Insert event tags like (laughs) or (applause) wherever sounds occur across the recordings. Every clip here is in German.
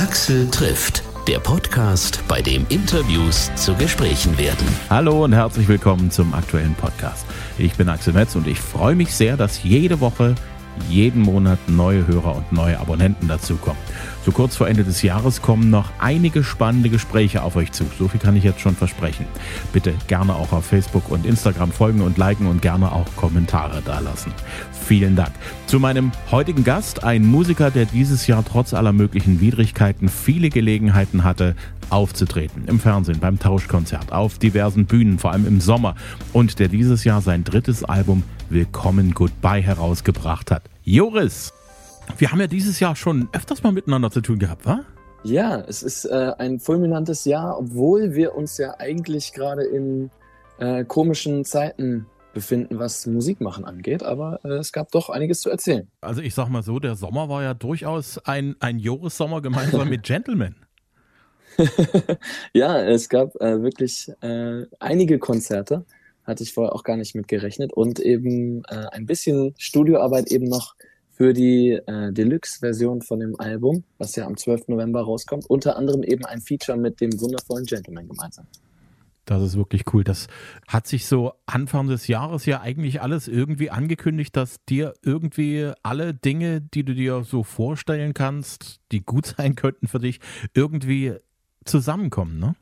Axel trifft, der Podcast, bei dem Interviews zu Gesprächen werden. Hallo und herzlich willkommen zum aktuellen Podcast. Ich bin Axel Metz und ich freue mich sehr, dass jede Woche jeden Monat neue Hörer und neue Abonnenten dazukommen. So kurz vor Ende des Jahres kommen noch einige spannende Gespräche auf euch zu. So viel kann ich jetzt schon versprechen. Bitte gerne auch auf Facebook und Instagram folgen und liken und gerne auch Kommentare dalassen. Vielen Dank. Zu meinem heutigen Gast, ein Musiker, der dieses Jahr trotz aller möglichen Widrigkeiten viele Gelegenheiten hatte, aufzutreten. Im Fernsehen, beim Tauschkonzert, auf diversen Bühnen, vor allem im Sommer. Und der dieses Jahr sein drittes Album Willkommen Goodbye herausgebracht hat. Joris! Wir haben ja dieses Jahr schon öfters mal miteinander zu tun gehabt, wa? Ja, es ist äh, ein fulminantes Jahr, obwohl wir uns ja eigentlich gerade in äh, komischen Zeiten befinden, was Musikmachen angeht, aber äh, es gab doch einiges zu erzählen. Also ich sag mal so, der Sommer war ja durchaus ein, ein Joris-Sommer gemeinsam mit (laughs) Gentleman. ja, es gab äh, wirklich äh, einige Konzerte hatte ich vorher auch gar nicht mit gerechnet. Und eben äh, ein bisschen Studioarbeit eben noch für die äh, Deluxe-Version von dem Album, was ja am 12. November rauskommt. Unter anderem eben ein Feature mit dem wundervollen Gentleman gemeinsam. Das ist wirklich cool. Das hat sich so Anfang des Jahres ja eigentlich alles irgendwie angekündigt, dass dir irgendwie alle Dinge, die du dir so vorstellen kannst, die gut (laughs) sein könnten für dich, irgendwie zusammenkommen, ne?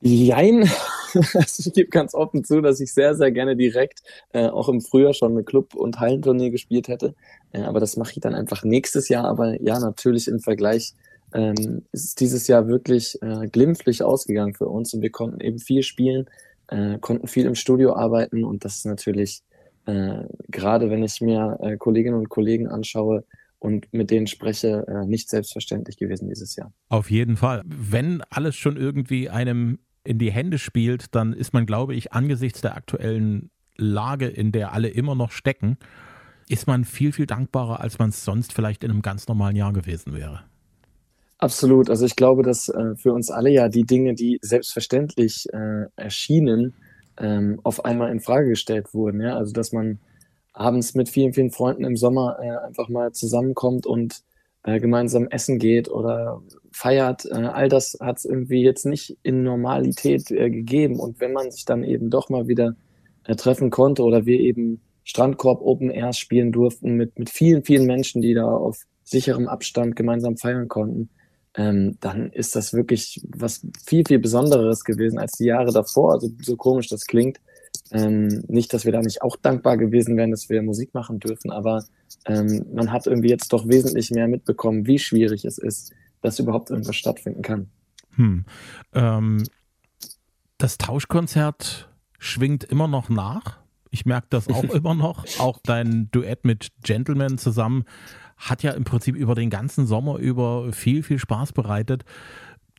Jein. (laughs) Also ich gebe ganz offen zu, dass ich sehr, sehr gerne direkt äh, auch im Frühjahr schon eine Club- und Hallentournee gespielt hätte. Äh, aber das mache ich dann einfach nächstes Jahr. Aber ja, natürlich im Vergleich ähm, ist dieses Jahr wirklich äh, glimpflich ausgegangen für uns und wir konnten eben viel spielen, äh, konnten viel im Studio arbeiten und das ist natürlich äh, gerade, wenn ich mir äh, Kolleginnen und Kollegen anschaue, und mit denen spreche, äh, nicht selbstverständlich gewesen dieses Jahr. Auf jeden Fall. Wenn alles schon irgendwie einem in die Hände spielt, dann ist man, glaube ich, angesichts der aktuellen Lage, in der alle immer noch stecken, ist man viel, viel dankbarer, als man es sonst vielleicht in einem ganz normalen Jahr gewesen wäre. Absolut. Also ich glaube, dass äh, für uns alle ja die Dinge, die selbstverständlich äh, erschienen, ähm, auf einmal in Frage gestellt wurden. Ja? Also dass man abends mit vielen, vielen Freunden im Sommer äh, einfach mal zusammenkommt und äh, gemeinsam essen geht oder feiert. Äh, all das hat es irgendwie jetzt nicht in Normalität äh, gegeben. Und wenn man sich dann eben doch mal wieder äh, treffen konnte oder wir eben Strandkorb Open Airs spielen durften mit, mit vielen, vielen Menschen, die da auf sicherem Abstand gemeinsam feiern konnten, ähm, dann ist das wirklich was viel, viel Besonderes gewesen als die Jahre davor. Also so komisch das klingt. Ähm, nicht, dass wir da nicht auch dankbar gewesen wären, dass wir Musik machen dürfen, aber ähm, man hat irgendwie jetzt doch wesentlich mehr mitbekommen, wie schwierig es ist, dass überhaupt irgendwas stattfinden kann. Hm. Ähm, das Tauschkonzert schwingt immer noch nach. Ich merke das auch (laughs) immer noch. Auch dein Duett mit Gentleman zusammen hat ja im Prinzip über den ganzen Sommer über viel, viel Spaß bereitet.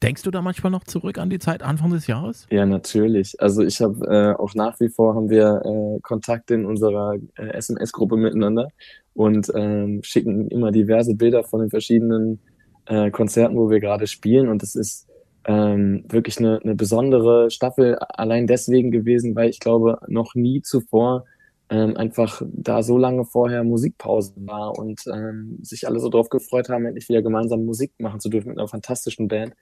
Denkst du da manchmal noch zurück an die Zeit Anfang des Jahres? Ja, natürlich. Also ich habe äh, auch nach wie vor haben wir äh, Kontakte in unserer äh, SMS-Gruppe miteinander und ähm, schicken immer diverse Bilder von den verschiedenen äh, Konzerten, wo wir gerade spielen. Und es ist ähm, wirklich eine, eine besondere Staffel allein deswegen gewesen, weil ich glaube, noch nie zuvor ähm, einfach da so lange vorher Musikpause war und ähm, sich alle so drauf gefreut haben, endlich wieder gemeinsam Musik machen zu dürfen mit einer fantastischen Band.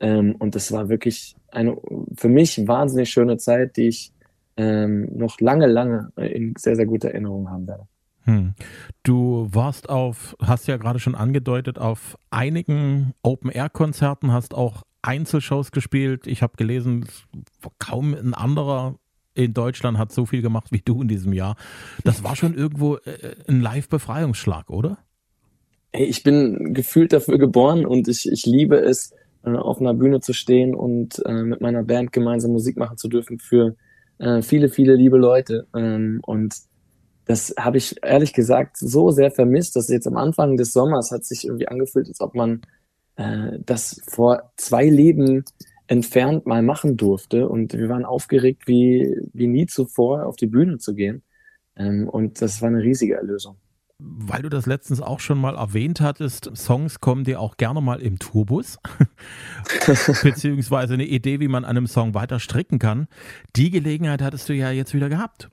Ähm, und das war wirklich eine für mich wahnsinnig schöne Zeit, die ich ähm, noch lange, lange in sehr, sehr guter Erinnerung haben werde. Hm. Du warst auf, hast ja gerade schon angedeutet, auf einigen Open-Air-Konzerten, hast auch Einzelshows gespielt. Ich habe gelesen, kaum ein anderer in Deutschland hat so viel gemacht wie du in diesem Jahr. Das war schon irgendwo äh, ein Live-Befreiungsschlag, oder? Hey, ich bin gefühlt dafür geboren und ich, ich liebe es, äh, auf einer Bühne zu stehen und äh, mit meiner Band gemeinsam Musik machen zu dürfen für viele, viele liebe Leute. Ähm, und das habe ich ehrlich gesagt so sehr vermisst, dass jetzt am Anfang des Sommers hat sich irgendwie angefühlt, als ob man äh, das vor zwei Leben entfernt mal machen durfte. Und wir waren aufgeregt wie, wie nie zuvor, auf die Bühne zu gehen. Ähm, und das war eine riesige Erlösung. Weil du das letztens auch schon mal erwähnt hattest, Songs kommen dir auch gerne mal im Tourbus, (laughs) beziehungsweise eine Idee, wie man an einem Song weiter stricken kann. Die Gelegenheit hattest du ja jetzt wieder gehabt.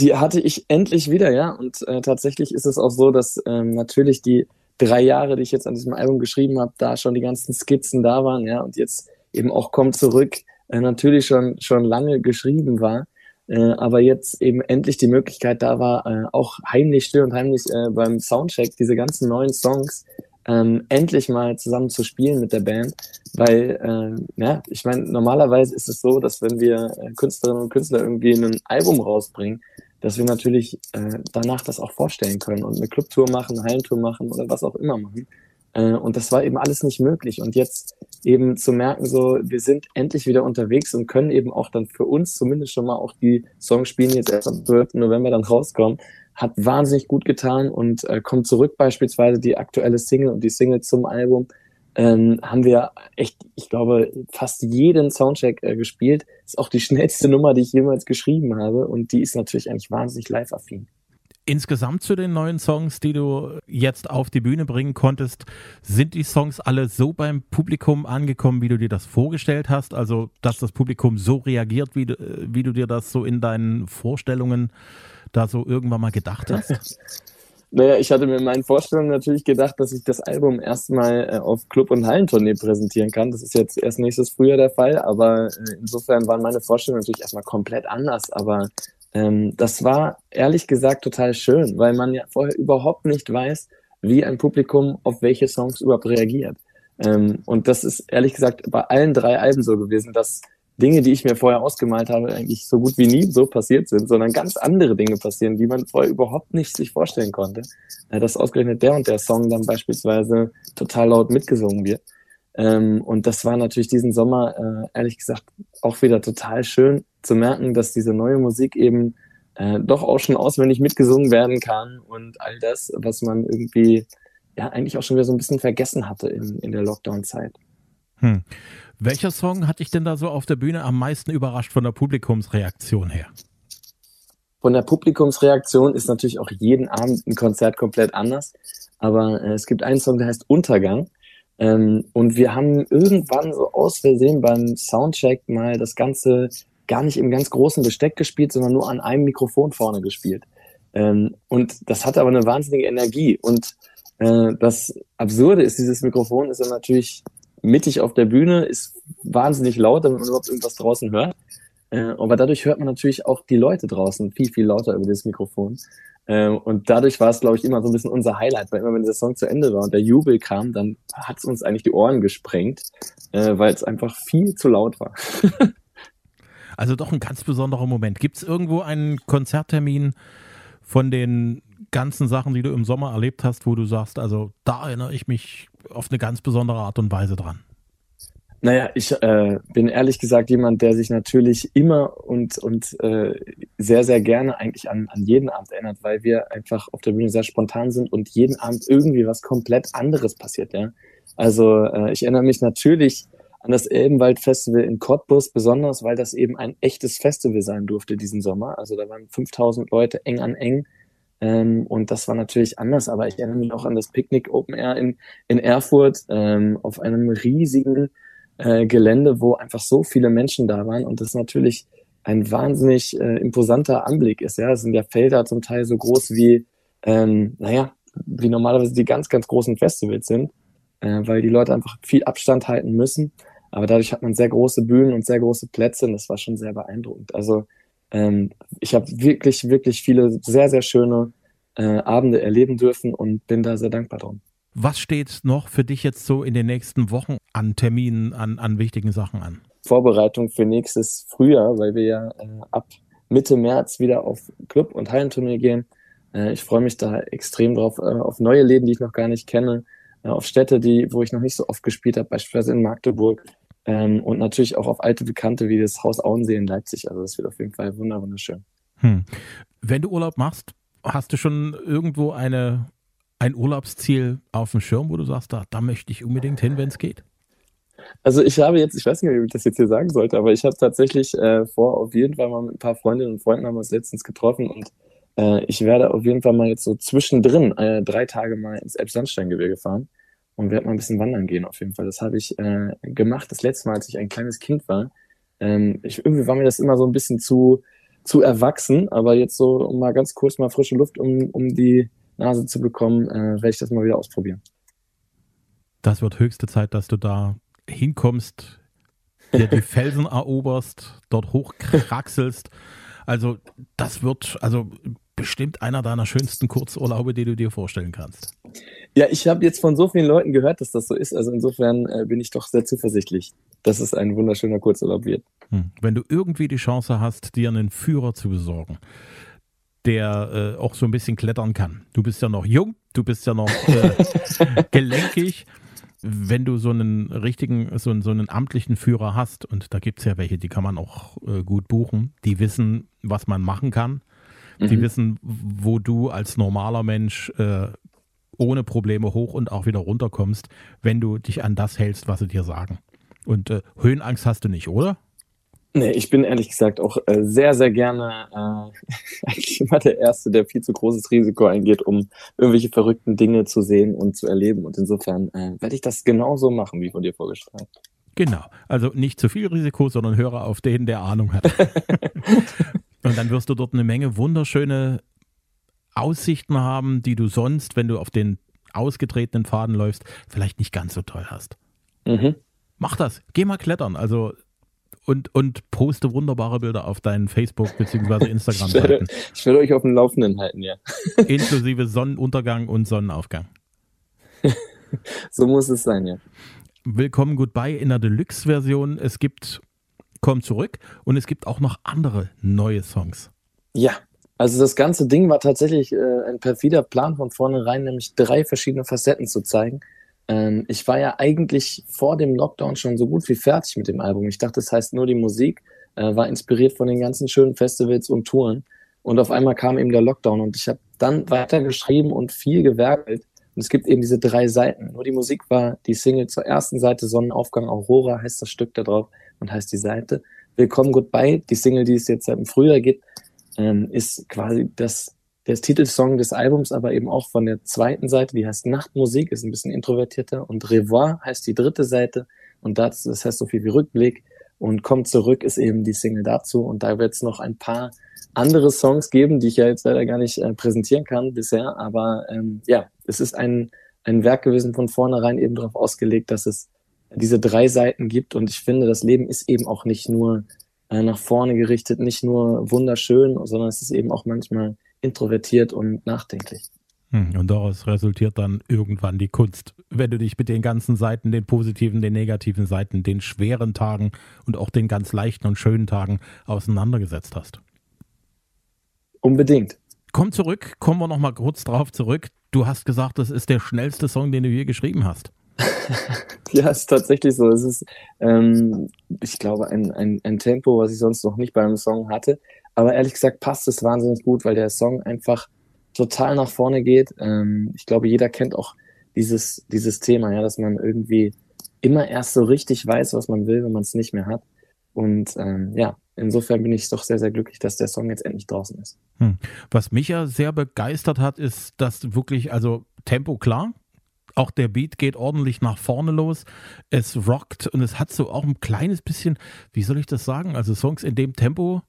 Die hatte ich endlich wieder, ja. Und äh, tatsächlich ist es auch so, dass ähm, natürlich die drei Jahre, die ich jetzt an diesem Album geschrieben habe, da schon die ganzen Skizzen da waren, ja, und jetzt eben auch kommt zurück, äh, natürlich schon, schon lange geschrieben war, äh, aber jetzt eben endlich die Möglichkeit da war, äh, auch heimlich, still und heimlich äh, beim Soundcheck diese ganzen neuen Songs ähm, endlich mal zusammen zu spielen mit der Band, weil, äh, ja, ich meine, normalerweise ist es so, dass wenn wir äh, Künstlerinnen und Künstler irgendwie ein Album rausbringen, dass wir natürlich äh, danach das auch vorstellen können und eine Clubtour machen, eine Hallentour machen oder was auch immer machen. Äh, und das war eben alles nicht möglich. Und jetzt eben zu merken, so, wir sind endlich wieder unterwegs und können eben auch dann für uns zumindest schon mal auch die Songs spielen, die jetzt erst am 12. November dann rauskommen, hat wahnsinnig gut getan und äh, kommt zurück beispielsweise die aktuelle Single und die Single zum Album. Ähm, haben wir echt, ich glaube, fast jeden Soundcheck äh, gespielt. Ist auch die (laughs) schnellste Nummer, die ich jemals geschrieben habe und die ist natürlich eigentlich wahnsinnig live-affin. Insgesamt zu den neuen Songs, die du jetzt auf die Bühne bringen konntest, sind die Songs alle so beim Publikum angekommen, wie du dir das vorgestellt hast? Also, dass das Publikum so reagiert, wie du, wie du dir das so in deinen Vorstellungen da so irgendwann mal gedacht hast? (laughs) Naja, ich hatte mir in meinen Vorstellungen natürlich gedacht, dass ich das Album erstmal äh, auf Club- und Hallentournee präsentieren kann. Das ist jetzt erst nächstes Frühjahr der Fall, aber äh, insofern waren meine Vorstellungen natürlich erstmal komplett anders. Aber ähm, das war ehrlich gesagt total schön, weil man ja vorher überhaupt nicht weiß, wie ein Publikum auf welche Songs überhaupt reagiert. Ähm, und das ist ehrlich gesagt bei allen drei Alben so gewesen, dass Dinge, die ich mir vorher ausgemalt habe, eigentlich so gut wie nie so passiert sind, sondern ganz andere Dinge passieren, die man vorher überhaupt nicht sich vorstellen konnte. Äh, dass ausgerechnet der und der Song dann beispielsweise total laut mitgesungen wird. Ähm, und das war natürlich diesen Sommer, äh, ehrlich gesagt, auch wieder total schön zu merken, dass diese neue Musik eben äh, doch auch schon auswendig mitgesungen werden kann und all das, was man irgendwie ja eigentlich auch schon wieder so ein bisschen vergessen hatte in, in der Lockdown-Zeit. Hm. Welcher Song hat dich denn da so auf der Bühne am meisten überrascht von der Publikumsreaktion her? Von der Publikumsreaktion ist natürlich auch jeden Abend ein Konzert komplett anders. Aber äh, es gibt einen Song, der heißt Untergang. Ähm, und wir haben irgendwann so aus Versehen beim Soundcheck mal das Ganze gar nicht im ganz großen Besteck gespielt, sondern nur an einem Mikrofon vorne gespielt. Ähm, und das hatte aber eine wahnsinnige Energie. Und äh, das Absurde ist, dieses Mikrofon ist dann natürlich mittig auf der Bühne, ist wahnsinnig laut, damit man überhaupt irgendwas draußen hört. Äh, aber dadurch hört man natürlich auch die Leute draußen viel, viel lauter über das Mikrofon. Äh, und dadurch war es, glaube ich, immer so ein bisschen unser Highlight, weil immer wenn der Song zu Ende war und der Jubel kam, dann hat es uns eigentlich die Ohren gesprengt, äh, weil es einfach viel zu laut war. (laughs) also doch ein ganz besonderer Moment. Gibt es irgendwo einen Konzerttermin von den ganzen Sachen, die du im Sommer erlebt hast, wo du sagst, also da erinnere ich mich auf eine ganz besondere Art und Weise dran? Naja, ich äh, bin ehrlich gesagt jemand, der sich natürlich immer und, und äh, sehr, sehr gerne eigentlich an, an jeden Abend erinnert, weil wir einfach auf der Bühne sehr spontan sind und jeden Abend irgendwie was komplett anderes passiert. Ja? Also äh, ich erinnere mich natürlich an das Elbenwald Festival in Cottbus, besonders weil das eben ein echtes Festival sein durfte diesen Sommer. Also da waren 5000 Leute eng an eng ähm, und das war natürlich anders, aber ich erinnere mich auch an das Picknick Open Air in, in Erfurt ähm, auf einem riesigen äh, Gelände, wo einfach so viele Menschen da waren und das natürlich ein wahnsinnig äh, imposanter Anblick ist. Ja, es sind ja Felder zum Teil so groß wie, ähm, naja, wie normalerweise die ganz, ganz großen Festivals sind, äh, weil die Leute einfach viel Abstand halten müssen. Aber dadurch hat man sehr große Bühnen und sehr große Plätze und das war schon sehr beeindruckend. Also ähm, ich habe wirklich, wirklich viele sehr, sehr schöne äh, Abende erleben dürfen und bin da sehr dankbar drum. Was steht noch für dich jetzt so in den nächsten Wochen an Terminen, an, an wichtigen Sachen an? Vorbereitung für nächstes Frühjahr, weil wir ja äh, ab Mitte März wieder auf Club- und Hallenturnier gehen. Äh, ich freue mich da extrem drauf, äh, auf neue Läden, die ich noch gar nicht kenne, äh, auf Städte, die, wo ich noch nicht so oft gespielt habe, beispielsweise in Magdeburg, ähm, und natürlich auch auf alte Bekannte wie das Haus Auensee in Leipzig. Also das wird auf jeden Fall wunderschön. Hm. Wenn du Urlaub machst, hast du schon irgendwo eine, ein Urlaubsziel auf dem Schirm, wo du sagst, da, da möchte ich unbedingt hin, wenn es geht? Also ich habe jetzt, ich weiß nicht, wie ich das jetzt hier sagen sollte, aber ich habe tatsächlich äh, vor, auf jeden Fall mal mit ein paar Freundinnen und Freunden haben wir uns letztens getroffen und äh, ich werde auf jeden Fall mal jetzt so zwischendrin äh, drei Tage mal ins Elbsandsteingebirge fahren und werde mal ein bisschen wandern gehen auf jeden Fall. Das habe ich äh, gemacht das letzte Mal, als ich ein kleines Kind war. Ähm, ich, irgendwie war mir das immer so ein bisschen zu, zu erwachsen, aber jetzt so um mal ganz kurz mal frische Luft um, um die Nase zu bekommen, äh, werde ich das mal wieder ausprobieren. Das wird höchste Zeit, dass du da hinkommst, dir die (laughs) Felsen eroberst, dort hochkraxelst. Also das wird also bestimmt einer deiner schönsten Kurzurlaube, die du dir vorstellen kannst. Ja, ich habe jetzt von so vielen Leuten gehört, dass das so ist. Also insofern äh, bin ich doch sehr zuversichtlich, dass es ein wunderschöner Kurzurlaub wird. Hm. Wenn du irgendwie die Chance hast, dir einen Führer zu besorgen, der äh, auch so ein bisschen klettern kann. Du bist ja noch jung, du bist ja noch äh, (laughs) gelenkig wenn du so einen richtigen, so einen, so einen amtlichen Führer hast, und da gibt es ja welche, die kann man auch äh, gut buchen, die wissen, was man machen kann, mhm. die wissen, wo du als normaler Mensch äh, ohne Probleme hoch und auch wieder runterkommst, wenn du dich an das hältst, was sie dir sagen. Und äh, Höhenangst hast du nicht, oder? Nee, ich bin ehrlich gesagt auch äh, sehr, sehr gerne äh, (laughs) eigentlich immer der Erste, der viel zu großes Risiko eingeht, um irgendwelche verrückten Dinge zu sehen und zu erleben. Und insofern äh, werde ich das genauso machen, wie von dir vorgeschlagen. Genau. Also nicht zu viel Risiko, sondern höre auf den, der Ahnung hat. (laughs) und dann wirst du dort eine Menge wunderschöne Aussichten haben, die du sonst, wenn du auf den ausgetretenen Faden läufst, vielleicht nicht ganz so toll hast. Mhm. Mach das. Geh mal klettern. Also und, und poste wunderbare Bilder auf deinen Facebook- bzw. Instagram-Seiten. (laughs) Ich werde euch auf dem Laufenden halten, ja. (laughs) Inklusive Sonnenuntergang und Sonnenaufgang. (laughs) so muss es sein, ja. Willkommen Goodbye in der Deluxe-Version. Es gibt Komm zurück und es gibt auch noch andere neue Songs. Ja, also das ganze Ding war tatsächlich äh, ein perfider Plan von vornherein, nämlich drei verschiedene Facetten zu zeigen. Ähm, ich war ja eigentlich vor dem Lockdown schon so gut wie fertig mit dem Album. Ich dachte, das heißt nur die Musik, äh, war inspiriert von den ganzen schönen Festivals und Touren. Und auf einmal kam eben der Lockdown und ich habe dann weitergeschrieben und viel gewerkelt. Und es gibt eben diese drei Seiten. Nur die Musik war die Single zur ersten Seite, Sonnenaufgang Aurora heißt das Stück da drauf und heißt die Seite. Willkommen Goodbye, die Single, die es jetzt seit dem Frühjahr gibt, ähm, ist quasi das der Titelsong des Albums, aber eben auch von der zweiten Seite, die heißt Nachtmusik, ist ein bisschen introvertierter. Und Revoir heißt die dritte Seite. Und das, das heißt so viel wie Rückblick. Und Kommt zurück ist eben die Single dazu. Und da wird es noch ein paar andere Songs geben, die ich ja jetzt leider gar nicht äh, präsentieren kann bisher, aber ähm, ja, es ist ein, ein Werk gewesen von vornherein eben darauf ausgelegt, dass es diese drei Seiten gibt und ich finde, das Leben ist eben auch nicht nur äh, nach vorne gerichtet, nicht nur wunderschön, sondern es ist eben auch manchmal introvertiert und nachdenklich. Hm, und daraus resultiert dann irgendwann die Kunst, wenn du dich mit den ganzen Seiten, den positiven, den negativen Seiten, den schweren Tagen und auch den ganz leichten und schönen Tagen auseinandergesetzt hast. Unbedingt. Komm zurück, kommen wir nochmal kurz drauf zurück. Du hast gesagt, das ist der schnellste Song, den du je geschrieben hast. Ja, ist tatsächlich so. Es ist, ähm, ich glaube, ein, ein, ein Tempo, was ich sonst noch nicht beim Song hatte. Aber ehrlich gesagt passt es wahnsinnig gut, weil der Song einfach total nach vorne geht. Ähm, ich glaube, jeder kennt auch dieses, dieses Thema, ja, dass man irgendwie immer erst so richtig weiß, was man will, wenn man es nicht mehr hat. Und ähm, ja, insofern bin ich doch sehr, sehr glücklich, dass der Song jetzt endlich draußen ist. Hm. Was mich ja sehr begeistert hat, ist, dass wirklich, also Tempo klar, auch der Beat geht ordentlich nach vorne los. Es rockt und es hat so auch ein kleines bisschen, wie soll ich das sagen? Also Songs in dem Tempo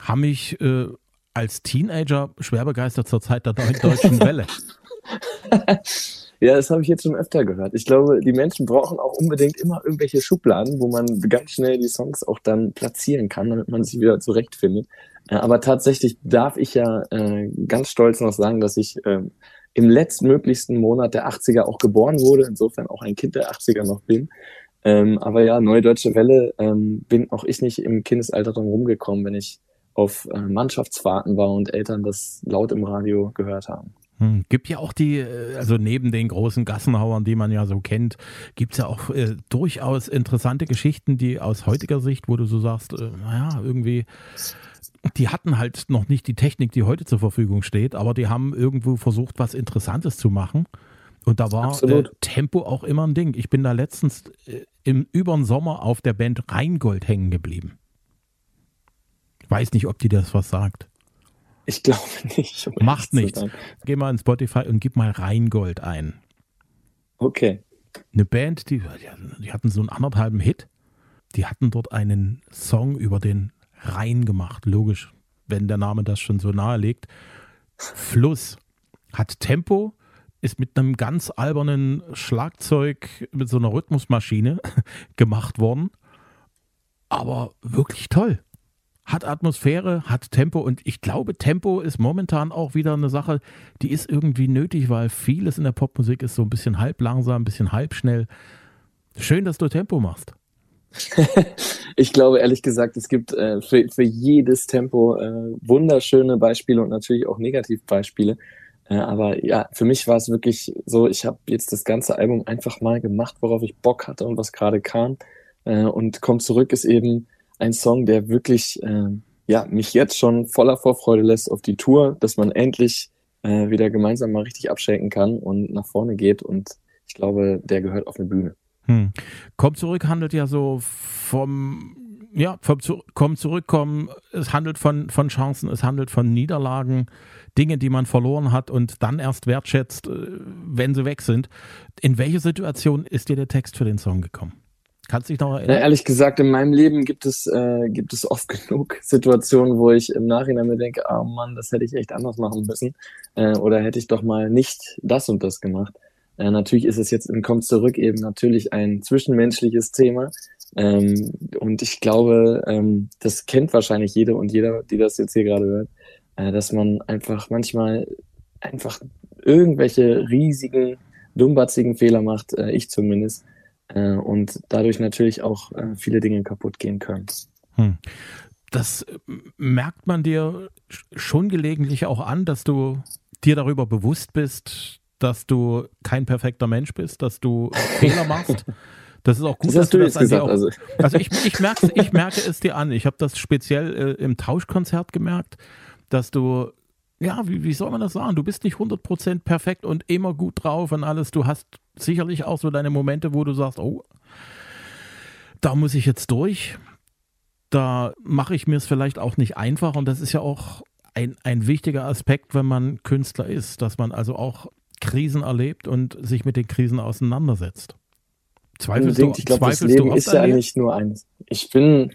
haben mich äh, als Teenager schwer begeistert zur Zeit der deutschen (laughs) Welle. ja, das habe ich jetzt schon öfter gehört. Ich glaube, die Menschen brauchen auch unbedingt immer irgendwelche Schubladen, wo man ganz schnell die Songs auch dann platzieren kann, damit man sich wieder zurechtfindet. Äh, aber tatsächlich darf ich ja äh, ganz stolz noch sagen, dass ich äh, im letztmöglichsten Monat der 80er auch geboren wurde, insofern auch ein Kind der 80er noch bin. Ähm, aber ja, Neue Deutsche Welle ähm, bin auch ich nicht im Kindesalter drum rumgekommen, wenn ich auf äh, Mannschaftsfahrten war und Eltern das laut im Radio gehört haben. Hm, gibt ja auch die, äh, also neben den großen Gassenhauern, die man ja so kennt, gibt es ja auch äh, durchaus interessante Geschichten, die aus heutiger Sicht, wo du so sagst, äh, naja, irgendwie, die hatten halt noch nicht die Technik, die heute zur Verfügung steht, aber die haben irgendwo versucht, was Interessantes zu machen. Und da war äh, Tempo auch immer ein Ding. Ich bin da letztens äh, im übern Sommer auf der Band Rheingold hängen geblieben weiß nicht, ob die das was sagt. Ich glaube (laughs) nicht. Um Macht nichts. Geh mal in Spotify und gib mal Rheingold ein. Okay. Eine Band, die, die hatten so einen anderthalben Hit. Die hatten dort einen Song über den Rhein gemacht. Logisch, wenn der Name das schon so nahe legt. Fluss. hat Tempo, ist mit einem ganz albernen Schlagzeug, mit so einer Rhythmusmaschine (laughs) gemacht worden. Aber wirklich toll. Hat Atmosphäre, hat Tempo und ich glaube, Tempo ist momentan auch wieder eine Sache, die ist irgendwie nötig, weil vieles in der Popmusik ist so ein bisschen halb langsam, ein bisschen halb schnell. Schön, dass du Tempo machst. (laughs) ich glaube ehrlich gesagt, es gibt äh, für, für jedes Tempo äh, wunderschöne Beispiele und natürlich auch Negativbeispiele. Äh, aber ja, für mich war es wirklich so, ich habe jetzt das ganze Album einfach mal gemacht, worauf ich Bock hatte und was gerade kam. Äh, und Kommt zurück ist eben ein Song, der wirklich äh, ja, mich jetzt schon voller Vorfreude lässt auf die Tour, dass man endlich äh, wieder gemeinsam mal richtig abschenken kann und nach vorne geht. Und ich glaube, der gehört auf eine Bühne. Hm. Komm zurück handelt ja so vom ja, vom zu, komm zurückkommen. Es handelt von, von Chancen, es handelt von Niederlagen, Dinge, die man verloren hat und dann erst wertschätzt, äh, wenn sie weg sind. In welche Situation ist dir der Text für den Song gekommen? Kannst du dich noch erinnern? Ja, ehrlich gesagt, in meinem Leben gibt es, äh, gibt es oft (laughs) genug Situationen, wo ich im Nachhinein mir denke, oh Mann, das hätte ich echt anders machen müssen. Äh, oder hätte ich doch mal nicht das und das gemacht. Äh, natürlich ist es jetzt in Kommt zurück eben natürlich ein zwischenmenschliches Thema. Ähm, und ich glaube, ähm, das kennt wahrscheinlich jede und jeder, die das jetzt hier gerade hört, äh, dass man einfach manchmal einfach irgendwelche riesigen, dummbatzigen Fehler macht, äh, ich zumindest, äh, und dadurch natürlich auch äh, viele Dinge kaputt gehen können. Hm. Das äh, merkt man dir schon gelegentlich auch an, dass du dir darüber bewusst bist, dass du kein perfekter Mensch bist, dass du (laughs) Fehler machst. Das ist auch gut, das dass du das an gesagt, auch, also. also ich, ich, merke, ich (laughs) merke es dir an. Ich habe das speziell äh, im Tauschkonzert gemerkt, dass du, ja, wie, wie soll man das sagen? Du bist nicht 100% perfekt und immer gut drauf und alles. Du hast sicherlich auch so deine Momente, wo du sagst, oh, da muss ich jetzt durch. Da mache ich mir es vielleicht auch nicht einfach. Und das ist ja auch ein, ein wichtiger Aspekt, wenn man Künstler ist, dass man also auch Krisen erlebt und sich mit den Krisen auseinandersetzt. Zweifelst du, ich glaube, das Leben ist ja nicht nur eines. Ich bin,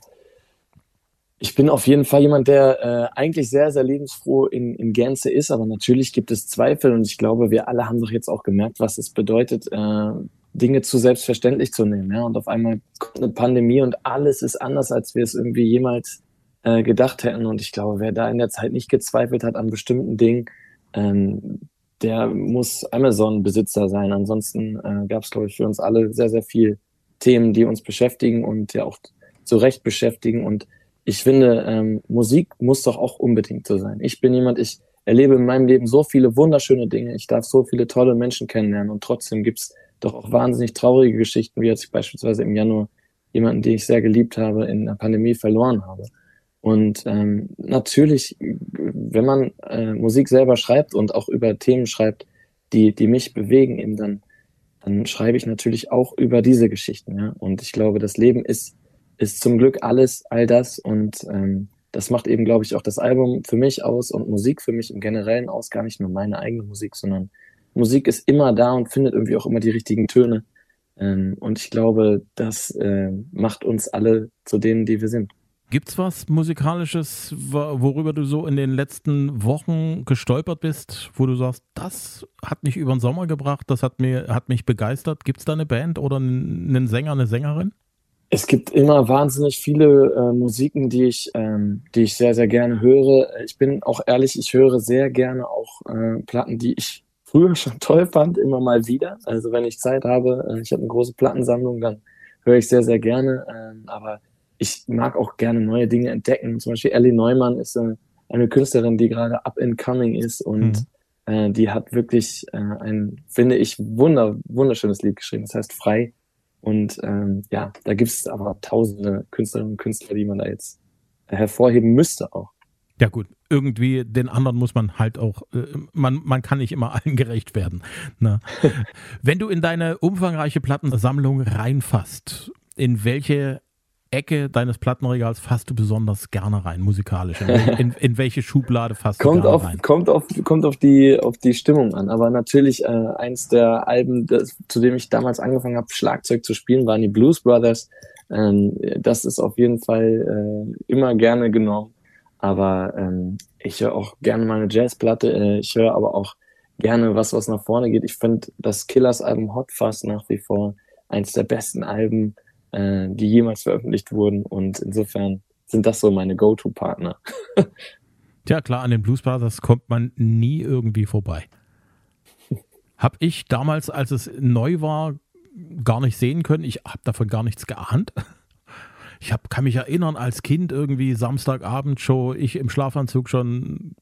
ich bin auf jeden Fall jemand, der äh, eigentlich sehr, sehr lebensfroh in, in Gänze ist, aber natürlich gibt es Zweifel und ich glaube, wir alle haben doch jetzt auch gemerkt, was es bedeutet, äh, Dinge zu selbstverständlich zu nehmen. Ja? Und auf einmal kommt eine Pandemie und alles ist anders, als wir es irgendwie jemals äh, gedacht hätten. Und ich glaube, wer da in der Zeit nicht gezweifelt hat an bestimmten Dingen, ähm, der muss Amazon-Besitzer sein. Ansonsten äh, gab es, glaube ich, für uns alle sehr, sehr viel Themen, die uns beschäftigen und ja auch zu Recht beschäftigen. Und ich finde, ähm, Musik muss doch auch unbedingt so sein. Ich bin jemand, ich erlebe in meinem Leben so viele wunderschöne Dinge. Ich darf so viele tolle Menschen kennenlernen und trotzdem gibt's doch auch wahnsinnig traurige Geschichten, wie jetzt ich beispielsweise im Januar jemanden, den ich sehr geliebt habe, in der Pandemie verloren habe. Und ähm, natürlich, wenn man äh, Musik selber schreibt und auch über Themen schreibt, die, die mich bewegen, eben dann, dann schreibe ich natürlich auch über diese Geschichten. Ja? Und ich glaube, das Leben ist, ist zum Glück alles, all das. Und ähm, das macht eben, glaube ich, auch das Album für mich aus und Musik für mich im Generellen aus, gar nicht nur meine eigene Musik, sondern Musik ist immer da und findet irgendwie auch immer die richtigen Töne. Ähm, und ich glaube, das äh, macht uns alle zu denen, die wir sind. Gibt's was Musikalisches, worüber du so in den letzten Wochen gestolpert bist, wo du sagst, das hat mich über den Sommer gebracht, das hat, mir, hat mich begeistert? Gibt es da eine Band oder einen Sänger, eine Sängerin? Es gibt immer wahnsinnig viele äh, Musiken, die ich, ähm, die ich sehr, sehr gerne höre. Ich bin auch ehrlich, ich höre sehr gerne auch äh, Platten, die ich früher schon toll fand, immer mal wieder. Also wenn ich Zeit habe, äh, ich habe eine große Plattensammlung, dann höre ich sehr, sehr gerne. Ähm, aber ich mag auch gerne neue Dinge entdecken. Zum Beispiel Ellie Neumann ist eine, eine Künstlerin, die gerade up and coming ist und mhm. äh, die hat wirklich äh, ein, finde ich, wunder, wunderschönes Lied geschrieben. Das heißt Frei. Und ähm, ja, da gibt es aber tausende Künstlerinnen und Künstler, die man da jetzt hervorheben müsste auch. Ja gut, irgendwie den anderen muss man halt auch, äh, man, man kann nicht immer (laughs) allen gerecht werden. Ne? (laughs) Wenn du in deine umfangreiche Plattensammlung reinfasst, in welche Ecke deines Plattenregals fasst du besonders gerne rein, musikalisch? In, in, in welche Schublade fasst kommt du gerne auf, rein? Kommt auf, kommt auf, die, auf die Stimmung an. Aber natürlich äh, eins der Alben, das, zu dem ich damals angefangen habe, Schlagzeug zu spielen, waren die Blues Brothers. Ähm, das ist auf jeden Fall äh, immer gerne genommen. Aber ähm, ich höre auch gerne mal eine Jazzplatte. Äh, ich höre aber auch gerne was, was nach vorne geht. Ich finde das Killers-Album Hot Fuzz nach wie vor eins der besten Alben, äh, die jemals veröffentlicht wurden. Und insofern sind das so meine Go-To-Partner. (laughs) ja, klar, an den Blues Brothers kommt man nie irgendwie vorbei. (laughs) Hab ich damals, als es neu war, gar nicht sehen können. Ich habe davon gar nichts geahnt. (laughs) Ich hab, kann mich erinnern, als Kind irgendwie Samstagabend schon, ich im Schlafanzug schon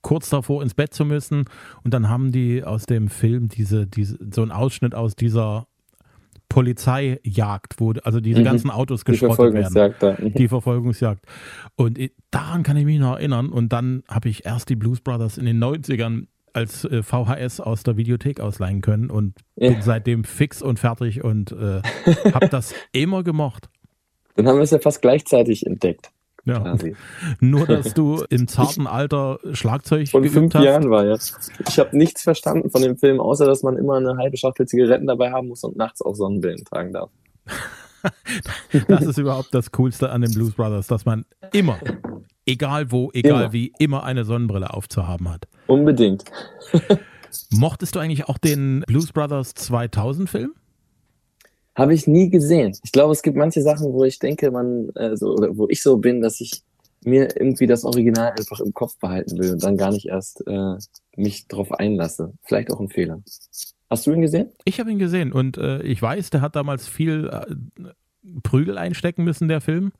kurz davor ins Bett zu müssen. Und dann haben die aus dem Film diese, diese, so einen Ausschnitt aus dieser Polizeijagd, wo also diese mhm. ganzen Autos geschrottet die werden. Da. Mhm. Die Verfolgungsjagd. Und daran kann ich mich noch erinnern. Und dann habe ich erst die Blues Brothers in den 90ern als äh, VHS aus der Videothek ausleihen können und ja. bin seitdem fix und fertig und äh, habe das (laughs) immer gemocht. Dann haben wir es ja fast gleichzeitig entdeckt. Ja. Quasi. Nur, dass du (laughs) im zarten Alter Schlagzeug Von fünf hast. Jahren war ja. Ich habe nichts verstanden von dem Film, außer dass man immer eine halbe Schachtel Zigaretten dabei haben muss und nachts auch Sonnenbrillen tragen darf. (laughs) das ist überhaupt das Coolste an den Blues Brothers, dass man immer, egal wo, egal immer. wie, immer eine Sonnenbrille aufzuhaben hat. Unbedingt. (laughs) Mochtest du eigentlich auch den Blues Brothers 2000 Film? Habe ich nie gesehen. Ich glaube, es gibt manche Sachen, wo ich denke, man, äh, oder wo ich so bin, dass ich mir irgendwie das Original einfach im Kopf behalten will und dann gar nicht erst äh, mich drauf einlasse. Vielleicht auch ein Fehler. Hast du ihn gesehen? Ich habe ihn gesehen und äh, ich weiß, der hat damals viel äh, Prügel einstecken müssen, der Film.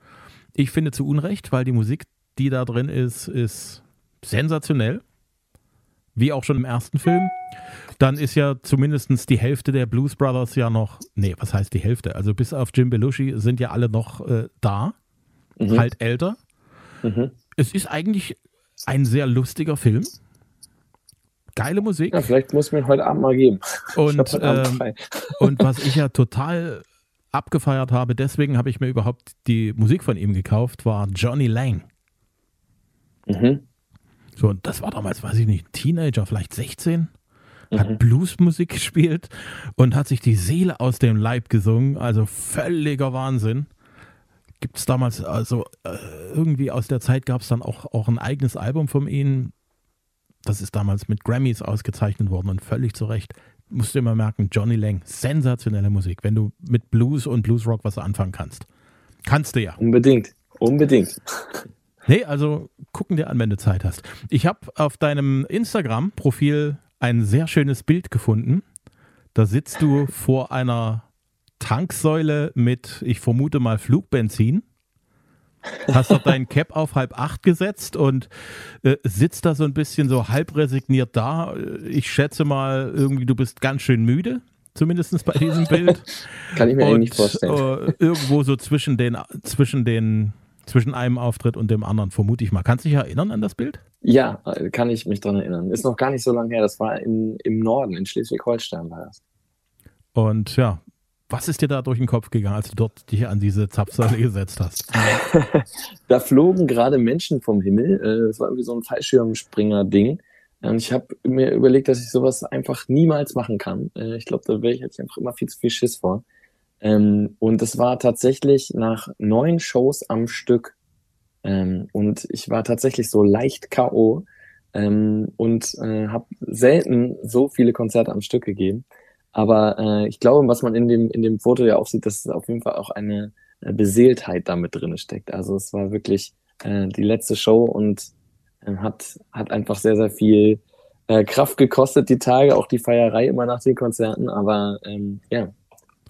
Ich finde zu Unrecht, weil die Musik, die da drin ist, ist sensationell. Wie auch schon im ersten Film dann ist ja zumindest die Hälfte der Blues Brothers ja noch, nee, was heißt die Hälfte? Also bis auf Jim Belushi sind ja alle noch äh, da, mhm. halt älter. Mhm. Es ist eigentlich ein sehr lustiger Film. Geile Musik. Ja, vielleicht muss ich mir heute Abend mal geben. Und, ähm, (laughs) und was ich ja (laughs) total abgefeiert habe, deswegen habe ich mir überhaupt die Musik von ihm gekauft, war Johnny Lang. Mhm. So, und das war damals, weiß ich nicht, Teenager, vielleicht 16 hat mhm. Bluesmusik gespielt und hat sich die Seele aus dem Leib gesungen. Also völliger Wahnsinn. Gibt es damals, also äh, irgendwie aus der Zeit gab es dann auch, auch ein eigenes Album von ihm. Das ist damals mit Grammys ausgezeichnet worden und völlig zu Recht. Musst du immer merken, Johnny Lang, sensationelle Musik, wenn du mit Blues und Bluesrock was anfangen kannst. Kannst du ja. Unbedingt, unbedingt. Nee, also gucken dir an, wenn du Zeit hast. Ich habe auf deinem Instagram-Profil ein sehr schönes Bild gefunden. Da sitzt du vor einer Tanksäule mit, ich vermute mal, Flugbenzin. Hast doch deinen Cap auf halb acht gesetzt und äh, sitzt da so ein bisschen so halb resigniert da. Ich schätze mal, irgendwie du bist ganz schön müde, zumindest bei diesem Bild. (laughs) Kann ich mir und, nicht vorstellen. Äh, irgendwo so zwischen den, zwischen den zwischen einem Auftritt und dem anderen, vermute ich mal. Kannst du dich erinnern an das Bild? Ja, kann ich mich daran erinnern. Ist noch gar nicht so lange her. Das war in, im Norden, in Schleswig-Holstein war das. Und ja, was ist dir da durch den Kopf gegangen, als du dort dich an diese Zapfsäule (laughs) gesetzt hast? da flogen gerade Menschen vom Himmel. Es war irgendwie so ein Fallschirmspringer-Ding. Und ich habe mir überlegt, dass ich sowas einfach niemals machen kann. Äh, ich glaube, da wäre ich jetzt einfach immer viel zu viel Schiss vor. Ähm, und es war tatsächlich nach neun Shows am Stück. Ähm, und ich war tatsächlich so leicht K.O. Ähm, und äh, habe selten so viele Konzerte am Stück gegeben. Aber äh, ich glaube, was man in dem, in dem Foto ja auch sieht, dass auf jeden Fall auch eine äh, Beseeltheit damit drin steckt. Also es war wirklich äh, die letzte Show und äh, hat, hat einfach sehr, sehr viel äh, Kraft gekostet, die Tage, auch die Feierei immer nach den Konzerten. Aber ähm, ja,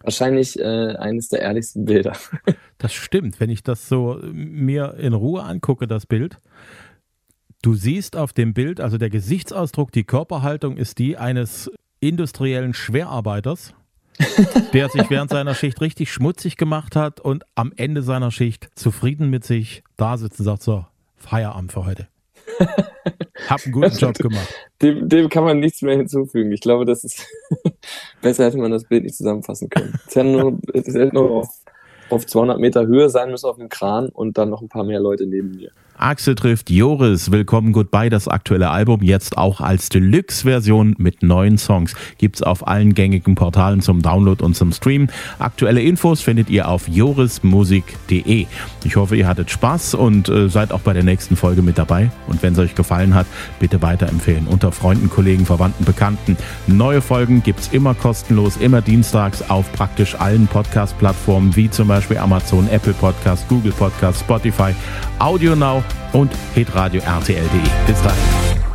Wahrscheinlich äh, eines der ehrlichsten Bilder. (laughs) Das stimmt, wenn ich das so mir in Ruhe angucke, das Bild. Du siehst auf dem Bild, also der Gesichtsausdruck, die Körperhaltung ist die eines industriellen Schwerarbeiters, (laughs) der sich während seiner Schicht richtig schmutzig gemacht hat und am Ende seiner Schicht zufrieden mit sich da sitzt und sagt so, Feierabend für heute. (laughs) Hab einen guten Job gemacht. Dem, dem kann man nichts mehr hinzufügen. Ich glaube, das ist besser hätte man das Bild nicht zusammenfassen können. Es hält nur, (laughs) es hält nur auf. auf 200 Meter Höhe sein müssen auf dem Kran und dann noch ein paar mehr Leute neben mir. Axel trifft Joris. Willkommen Goodbye, das aktuelle Album, jetzt auch als Deluxe-Version mit neuen Songs. Gibt's auf allen gängigen Portalen zum Download und zum Stream. Aktuelle Infos findet ihr auf jorismusik.de. Ich hoffe, ihr hattet Spaß und äh, seid auch bei der nächsten Folge mit dabei. Und wenn es euch gefallen hat, bitte weiterempfehlen unter Freunden, Kollegen, Verwandten, Bekannten. Neue Folgen gibt's immer kostenlos, immer dienstags auf praktisch allen Podcast-Plattformen wie zum Beispiel Amazon, Apple Podcast, Google Podcast, Spotify, Audio Now und hitradio rtl.de. Bis dann.